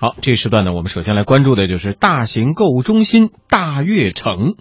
好，这时段呢，我们首先来关注的就是大型购物中心大悦城。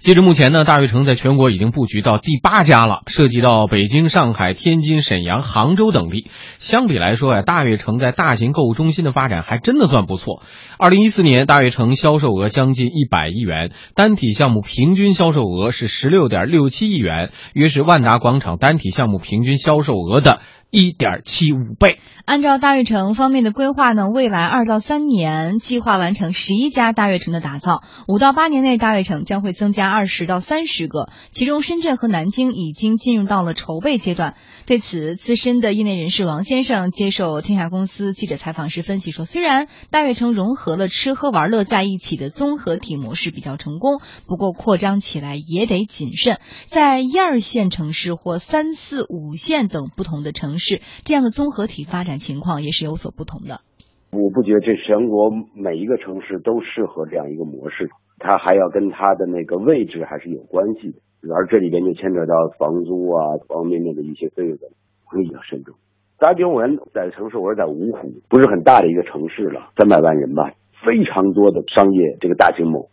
截至目前呢，大悦城在全国已经布局到第八家了，涉及到北京、上海、天津、沈阳、杭州等地。相比来说呀，大悦城在大型购物中心的发展还真的算不错。二零一四年，大悦城销售额将近一百亿元，单体项目平均销售额是十六点六七亿元，约是万达广场单体项目平均销售额的。一点七五倍。按照大悦城方面的规划呢，未来二到三年计划完成十一家大悦城的打造，五到八年内大悦城将会增加二十到三十个，其中深圳和南京已经进入到了筹备阶段。对此，资深的业内人士王先生接受天下公司记者采访时分析说，虽然大悦城融合了吃喝玩乐在一起的综合体模式比较成功，不过扩张起来也得谨慎，在一二线城市或三四五线等不同的城市。是这样的综合体发展情况也是有所不同的。我不觉得这全国每一个城市都适合这样一个模式，它还要跟它的那个位置还是有关系的。而这里边就牵扯到房租啊方方面面的一些费用，会比较慎重。大家我在城市，我是在芜湖，不是很大的一个城市了，三百万人吧，非常多的商业这个大型某，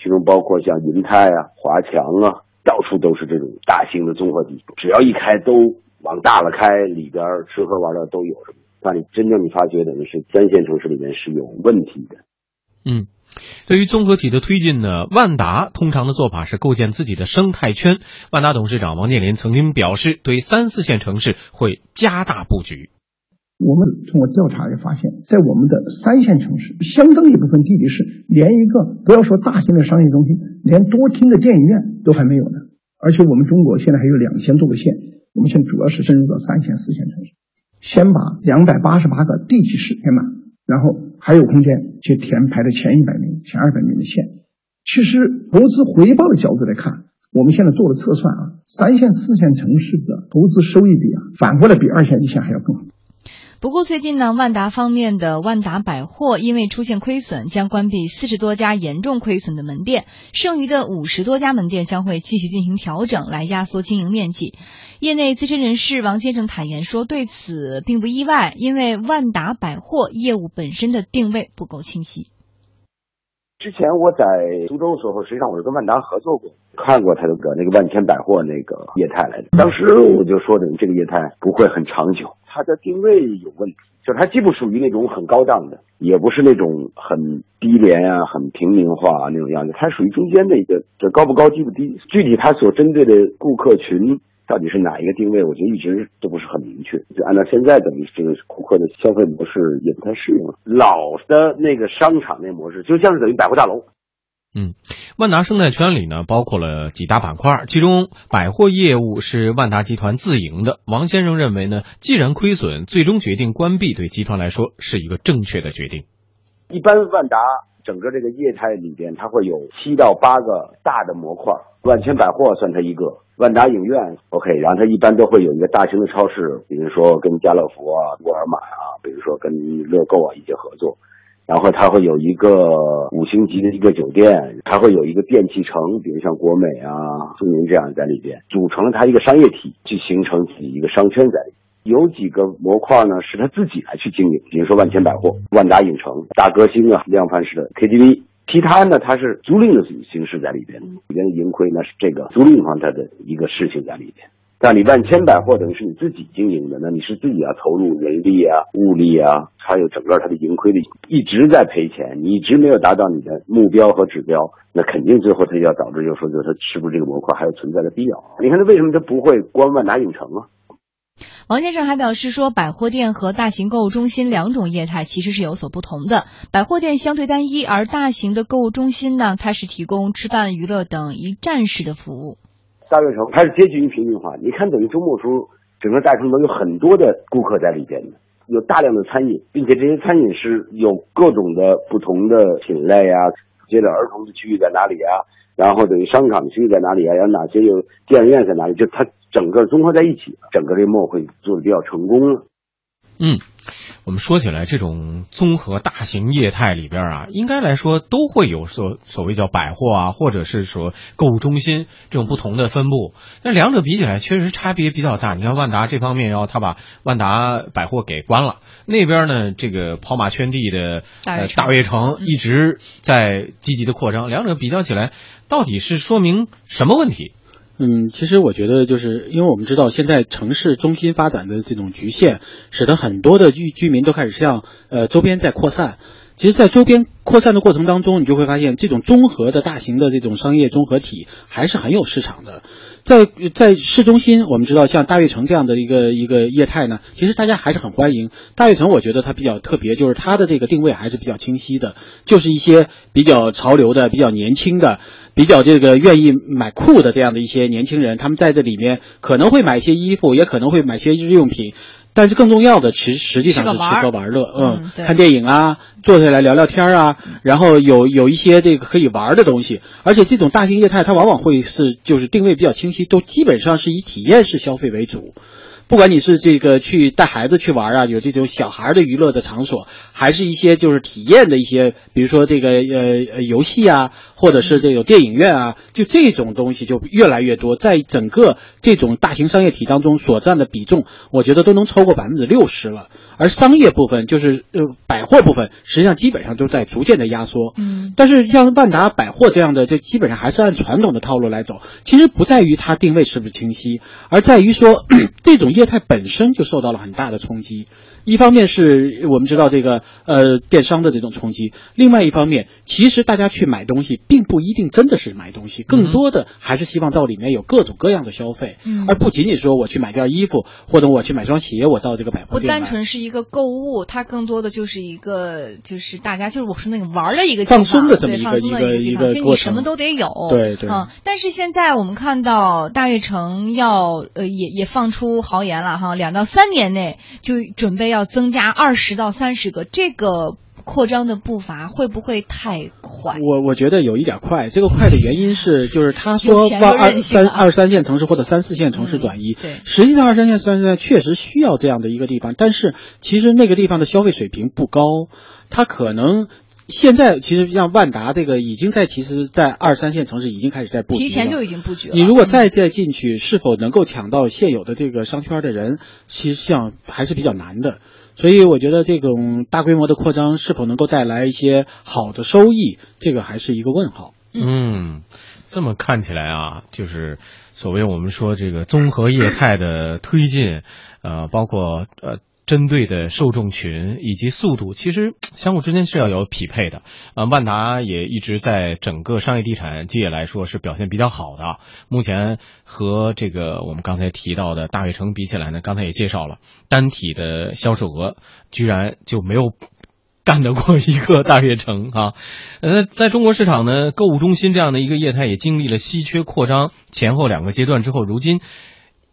其中包括像银泰啊、华强啊，到处都是这种大型的综合体，只要一开都。往大了开，里边吃喝玩乐都有什么？那你真正你发觉等于是三线城市里面是有问题的。嗯，对于综合体的推进呢，万达通常的做法是构建自己的生态圈。万达董事长王健林曾经表示，对三四线城市会加大布局。我们通过调查也发现，在我们的三线城市，相当一部分地级市连一个不要说大型的商业中心，连多厅的电影院都还没有呢。而且我们中国现在还有两千多个县。我们现在主要是深入到三线、四线城市，先把两百八十八个地级市填满，然后还有空间去填排的前一百名、前二百名的县。其实投资回报的角度来看，我们现在做了测算啊，三线、四线城市的投资收益比啊，反过来比二线、一线还要更好。不过最近呢，万达方面的万达百货因为出现亏损，将关闭四十多家严重亏损的门店，剩余的五十多家门店将会继续进行调整，来压缩经营面积。业内资深人士王先生坦言说，对此并不意外，因为万达百货业务本身的定位不够清晰。之前我在苏州的时候，实际上我是跟万达合作过，看过他的个那个万千百货那个业态来的。当时我就说的，这个业态不会很长久，它的定位有问题，就是它既不属于那种很高档的，也不是那种很低廉啊、很平民化那种样子，它属于中间的一个，就高不高、低不低。具体它所针对的顾客群。到底是哪一个定位？我觉得一直都不是很明确。就按照现在等于这个顾客的消费模式也不太适应了。老的那个商场那模式，就像是等于百货大楼。嗯，万达生态圈里呢，包括了几大板块，其中百货业务是万达集团自营的。王先生认为呢，既然亏损，最终决定关闭，对集团来说是一个正确的决定。一般万达。整个这个业态里边，它会有七到八个大的模块，万千百货算它一个，万达影院 OK，然后它一般都会有一个大型的超市，比如说跟家乐福啊、沃尔玛啊，比如说跟乐购啊一些合作，然后它会有一个五星级的一个酒店，它会有一个电器城，比如像国美啊、苏宁这样在里边，组成了它一个商业体，去形成自己一个商圈在里。有几个模块呢，是他自己来去经营，比如说万千百货、万达影城、大歌星啊、量贩式的 KTV，其他呢，它是租赁的形式在里边，里边的盈亏那是这个租赁方它的一个事情在里边。但你万千百货等于是你自己经营的，那你是自己要投入人力啊、物力啊，还有整个它的盈亏的，一直在赔钱，你一直没有达到你的目标和指标，那肯定最后它就要导致，就说，就是它是不是这个模块还有存在的必要？你看它为什么它不会关万达影城啊？王先生还表示说，百货店和大型购物中心两种业态其实是有所不同的。百货店相对单一，而大型的购物中心呢，它是提供吃饭、娱乐等一站式的服务。大悦城它是接近于平民化，你看等于周末时候，整个大城都有很多的顾客在里边的，有大量的餐饮，并且这些餐饮是有各种的不同的品类啊。接着儿童的区域在哪里啊？然后等于商场区域在哪里啊？有哪些有电影院在哪里？就它整个综合在一起，整个这个梦会做的比较成功了。嗯。我们说起来，这种综合大型业态里边啊，应该来说都会有所所谓叫百货啊，或者是说购物中心这种不同的分布。但两者比起来，确实差别比较大。你看万达这方面，要他把万达百货给关了，那边呢，这个跑马圈地的 呃大悦城一直在积极的扩张。两者比较起来，到底是说明什么问题？嗯，其实我觉得，就是因为我们知道现在城市中心发展的这种局限，使得很多的居居民都开始向呃周边在扩散。其实，在周边扩散的过程当中，你就会发现，这种综合的大型的这种商业综合体还是很有市场的。在在市中心，我们知道像大悦城这样的一个一个业态呢，其实大家还是很欢迎。大悦城我觉得它比较特别，就是它的这个定位还是比较清晰的，就是一些比较潮流的、比较年轻的。比较这个愿意买酷的这样的一些年轻人，他们在这里面可能会买一些衣服，也可能会买些日用品，但是更重要的，其实实际上是吃喝玩乐，嗯，看电影啊，坐下来聊聊天啊，然后有有一些这个可以玩的东西，而且这种大型业态它往往会是就是定位比较清晰，都基本上是以体验式消费为主。不管你是这个去带孩子去玩啊，有这种小孩的娱乐的场所，还是一些就是体验的一些，比如说这个呃游戏啊，或者是这种电影院啊，就这种东西就越来越多，在整个这种大型商业体当中所占的比重，我觉得都能超过百分之六十了。而商业部分就是呃百货部分，实际上基本上都在逐渐的压缩。嗯，但是像万达百货这样的，就基本上还是按传统的套路来走。其实不在于它定位是不是清晰，而在于说 这种业态本身就受到了很大的冲击。一方面是我们知道这个呃电商的这种冲击，另外一方面，其实大家去买东西并不一定真的是买东西，更多的还是希望到里面有各种各样的消费，而不仅仅说我去买件衣服或者我去买双鞋，我到这个百货店。不单纯是一个购物，它更多的就是一个就是大家就是我说那个玩的一个放松的这么一个一个一个所以你什么都得有。对对。嗯，但是现在我们看到大悦城要呃也也放出豪言了哈，两到三年内就准备要增加二。二十到三十个，这个扩张的步伐会不会太快？我我觉得有一点快。这个快的原因是，就是他说 往二三二三线城市或者三四线城市转移。对，实际上二三线、三四线确实需要这样的一个地方，但是其实那个地方的消费水平不高，它可能现在其实像万达这个已经在其实，在二三线城市已经开始在布局，提前就已经布局了。你如果再再进去，是否能够抢到现有的这个商圈的人，其实像还是比较难的。所以我觉得这种大规模的扩张是否能够带来一些好的收益，这个还是一个问号。嗯，这么看起来啊，就是所谓我们说这个综合业态的推进，呃，包括呃。针对的受众群以及速度，其实相互之间是要有匹配的。啊，万达也一直在整个商业地产界来说是表现比较好的。目前和这个我们刚才提到的大悦城比起来呢，刚才也介绍了，单体的销售额居然就没有干得过一个大悦城啊。呃，在中国市场呢，购物中心这样的一个业态也经历了稀缺扩张前后两个阶段之后，如今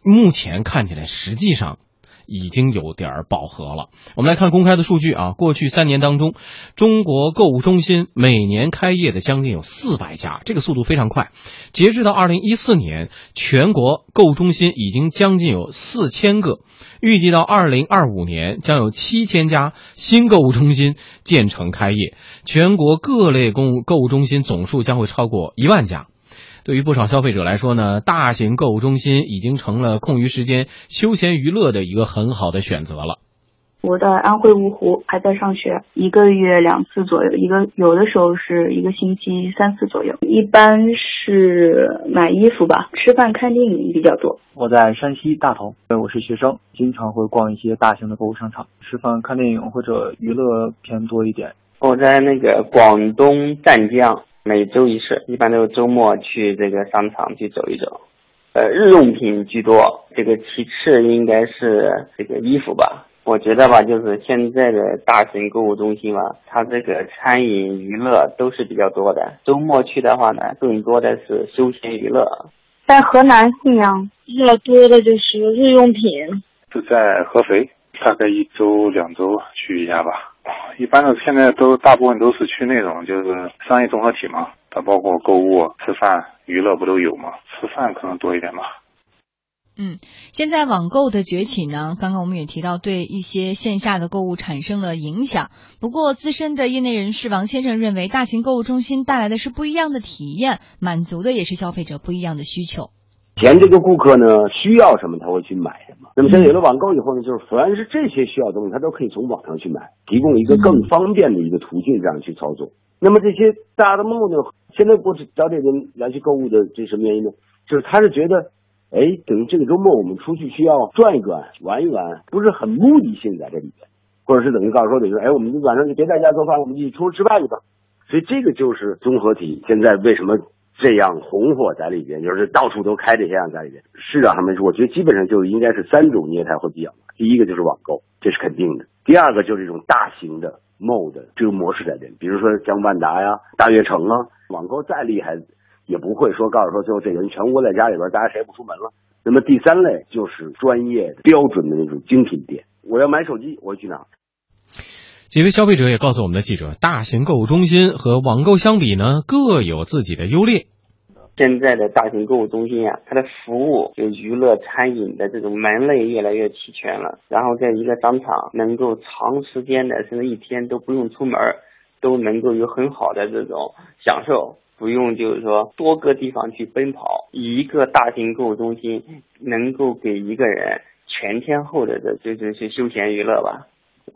目前看起来实际上。已经有点饱和了。我们来看公开的数据啊，过去三年当中，中国购物中心每年开业的将近有四百家，这个速度非常快。截至到二零一四年，全国购物中心已经将近有四千个，预计到二零二五年将有七千家新购物中心建成开业，全国各类公购物中心总数将会超过一万家。对于不少消费者来说呢，大型购物中心已经成了空余时间休闲娱乐的一个很好的选择了。我在安徽芜湖，还在上学，一个月两次左右，一个有的时候是一个星期三次左右。一般是买衣服吧，吃饭看电影比较多。我在山西大同，我是学生，经常会逛一些大型的购物商场，吃饭看电影或者娱乐偏多一点。我在那个广东湛江。每周一次，一般都是周末去这个商场去走一走，呃，日用品居多，这个其次应该是这个衣服吧。我觉得吧，就是现在的大型购物中心吧，它这个餐饮娱乐都是比较多的。周末去的话呢，更多的是休闲娱乐。在河南信阳，比较多的就是日用品。就在合肥，大概一周两周去一下吧。一般的现在都大部分都是去那种就是商业综合体嘛，它包括购物、吃饭、娱乐不都有吗？吃饭可能多一点吧。嗯，现在网购的崛起呢，刚刚我们也提到，对一些线下的购物产生了影响。不过，资深的业内人士王先生认为，大型购物中心带来的是不一样的体验，满足的也是消费者不一样的需求。前这个顾客呢需要什么他会去买什么，那么现在有了网购以后呢，就是凡是这些需要的东西，他都可以从网上去买，提供一个更方便的一个途径，这样去操作。那么这些大的目的，现在不找这人来去购物的，这什么原因呢？就是他是觉得，哎，等于这个周末我们出去需要转一转、玩一玩，不是很目的性在这里边，或者是等于告诉说，等于说，哎，我们晚上就别在家做饭，我们一起出去吃饭去吧。所以这个就是综合体。现在为什么？这样红火在里边，就是到处都开这些样在里边。市场上面，我觉得基本上就应该是三种业态会比较第一个就是网购，这是肯定的。第二个就是这种大型的 mall 的这个模式在里边，比如说像万达呀、大悦城啊，网购再厉害，也不会说告诉说最后这人全窝在家里边，大家谁也不出门了。那么第三类就是专业的、标准的那种精品店。我要买手机，我去哪？几位消费者也告诉我们的记者，大型购物中心和网购相比呢，各有自己的优劣。现在的大型购物中心啊，它的服务就娱乐、餐饮的这种门类越来越齐全了。然后在一个商场能够长时间的，甚至一天都不用出门，都能够有很好的这种享受，不用就是说多个地方去奔跑。一个大型购物中心能够给一个人全天候的这这这些休闲娱乐吧。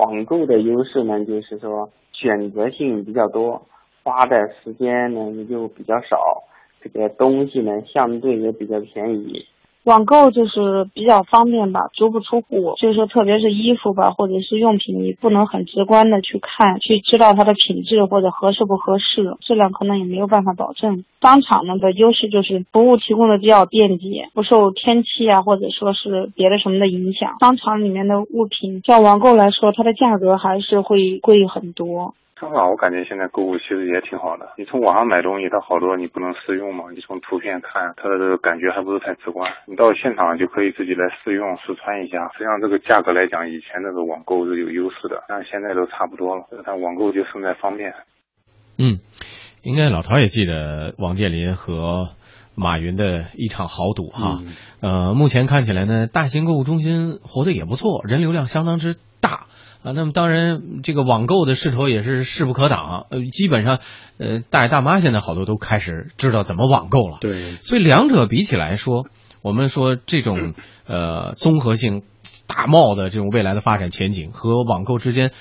网购的优势呢，就是说选择性比较多，花的时间呢也就比较少，这个东西呢相对也比较便宜。网购就是比较方便吧，足不出户，就是说特别是衣服吧，或者是用品，你不能很直观的去看，去知道它的品质或者合适不合适，质量可能也没有办法保证。商场呢的优势就是服务提供的比较便捷，不受天气啊或者说是别的什么的影响。商场里面的物品，像网购来说，它的价格还是会贵很多。商场我感觉现在购物其实也挺好的。你从网上买东西，它好多你不能试用嘛，你从图片看，它的这个感觉还不是太直观。你到现场就可以自己来试用、试穿一下。实际上这个价格来讲，以前那个网购是有优势的，但是现在都差不多了。但网购就胜在方便。嗯，应该老陶也记得王健林和马云的一场豪赌哈。呃，目前看起来呢，大型购物中心活得也不错，人流量相当之大。啊，那么当然，这个网购的势头也是势不可挡。呃，基本上，呃，大爷大妈现在好多都开始知道怎么网购了。对，所以两者比起来说，我们说这种呃综合性大贸的这种未来的发展前景和网购之间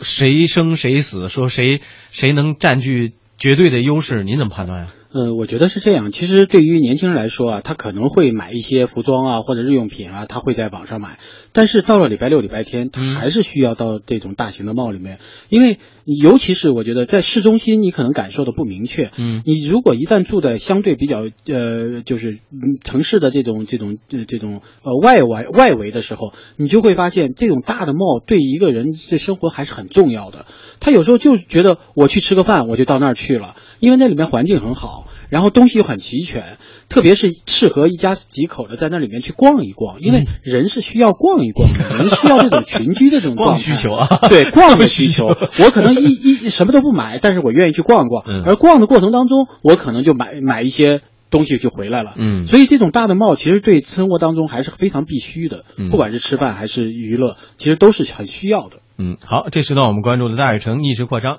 谁生谁死，说谁谁能占据绝对的优势，您怎么判断呀？呃，我觉得是这样。其实对于年轻人来说啊，他可能会买一些服装啊或者日用品啊，他会在网上买。但是到了礼拜六、礼拜天，他还是需要到这种大型的 mall 里面，因为尤其是我觉得在市中心，你可能感受的不明确。嗯，你如果一旦住在相对比较呃，就是城市的这种这种这种呃外围外围的时候，你就会发现这种大的 mall 对一个人这生活还是很重要的。他有时候就觉得我去吃个饭，我就到那儿去了，因为那里面环境很好。然后东西又很齐全，特别是适合一家几口的在那里面去逛一逛，因为人是需要逛一逛的，人需要这种群居的这种逛需求啊，对 逛的需求。我可能一一什么都不买，但是我愿意去逛逛，而逛的过程当中，我可能就买买一些东西就回来了。嗯，所以这种大的帽其实对生活当中还是非常必须的，不管是吃饭还是娱乐，其实都是很需要的。嗯，好，这时呢我们关注的大悦城逆势扩张。